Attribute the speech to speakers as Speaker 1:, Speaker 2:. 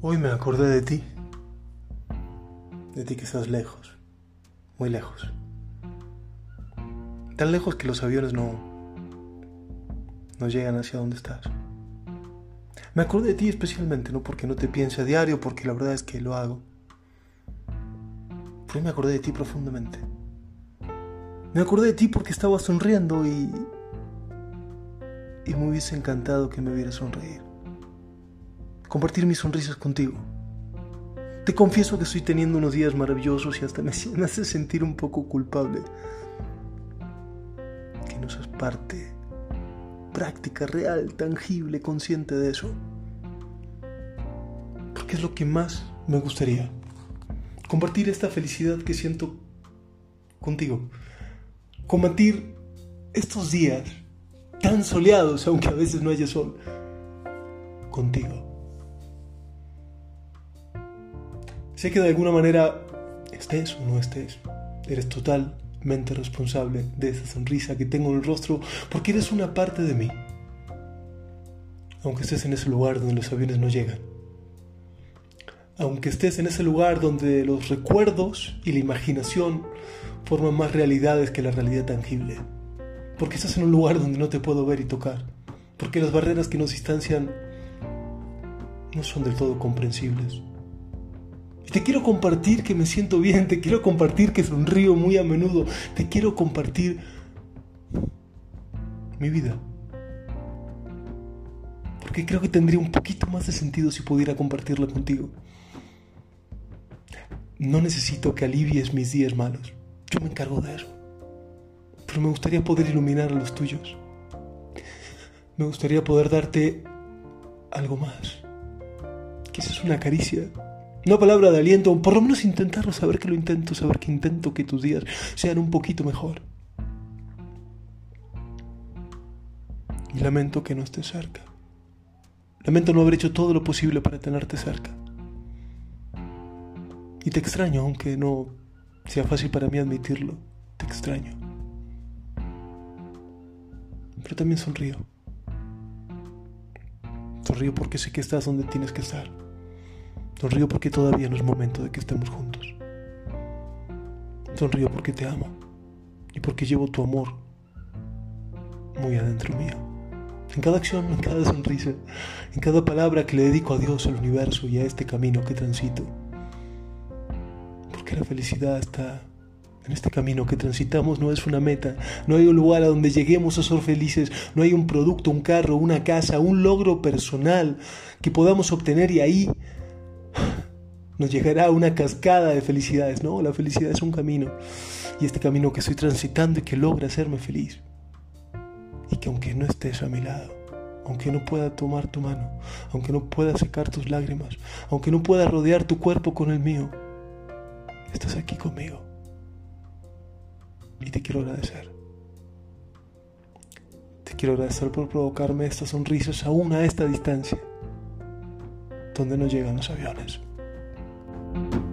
Speaker 1: Hoy me acordé de ti. De ti que estás lejos. Muy lejos. Tan lejos que los aviones no. no llegan hacia donde estás. Me acordé de ti especialmente, no porque no te piense a diario, porque la verdad es que lo hago. Pero me acordé de ti profundamente. Me acordé de ti porque estaba sonriendo y. y me hubiese encantado que me viera sonreír compartir mis sonrisas contigo. Te confieso que estoy teniendo unos días maravillosos y hasta me, hace sentir un poco culpable. Que no seas parte práctica, real, tangible, consciente de eso. Porque es lo que más me gustaría. Compartir esta felicidad que siento contigo. Compartir estos días tan soleados, aunque a veces no haya sol, contigo. Sé que de alguna manera estés o no estés, eres totalmente responsable de esa sonrisa que tengo en el rostro porque eres una parte de mí. Aunque estés en ese lugar donde los aviones no llegan. Aunque estés en ese lugar donde los recuerdos y la imaginación forman más realidades que la realidad tangible. Porque estás en un lugar donde no te puedo ver y tocar. Porque las barreras que nos distancian no son del todo comprensibles. Y te quiero compartir que me siento bien, te quiero compartir que sonrío muy a menudo, te quiero compartir mi vida. Porque creo que tendría un poquito más de sentido si pudiera compartirla contigo. No necesito que alivies mis días malos. Yo me encargo de eso. Pero me gustaría poder iluminar a los tuyos. Me gustaría poder darte algo más. Quizás una caricia una palabra de aliento, por lo menos intentarlo, saber que lo intento, saber que intento que tus días sean un poquito mejor. Y lamento que no estés cerca. Lamento no haber hecho todo lo posible para tenerte cerca. Y te extraño, aunque no sea fácil para mí admitirlo. Te extraño. Pero también sonrío. Sonrío porque sé que estás donde tienes que estar. Sonrío porque todavía no es momento de que estemos juntos. Sonrío porque te amo y porque llevo tu amor muy adentro mío. En cada acción, en cada sonrisa, en cada palabra que le dedico a Dios, al universo y a este camino que transito. Porque la felicidad está en este camino que transitamos, no es una meta, no hay un lugar a donde lleguemos a ser felices, no hay un producto, un carro, una casa, un logro personal que podamos obtener y ahí nos llegará una cascada de felicidades. No, la felicidad es un camino. Y este camino que estoy transitando y que logra hacerme feliz. Y que aunque no estés a mi lado, aunque no pueda tomar tu mano, aunque no pueda secar tus lágrimas, aunque no pueda rodear tu cuerpo con el mío, estás aquí conmigo. Y te quiero agradecer. Te quiero agradecer por provocarme estas sonrisas aún a esta distancia, donde no llegan los aviones. thank you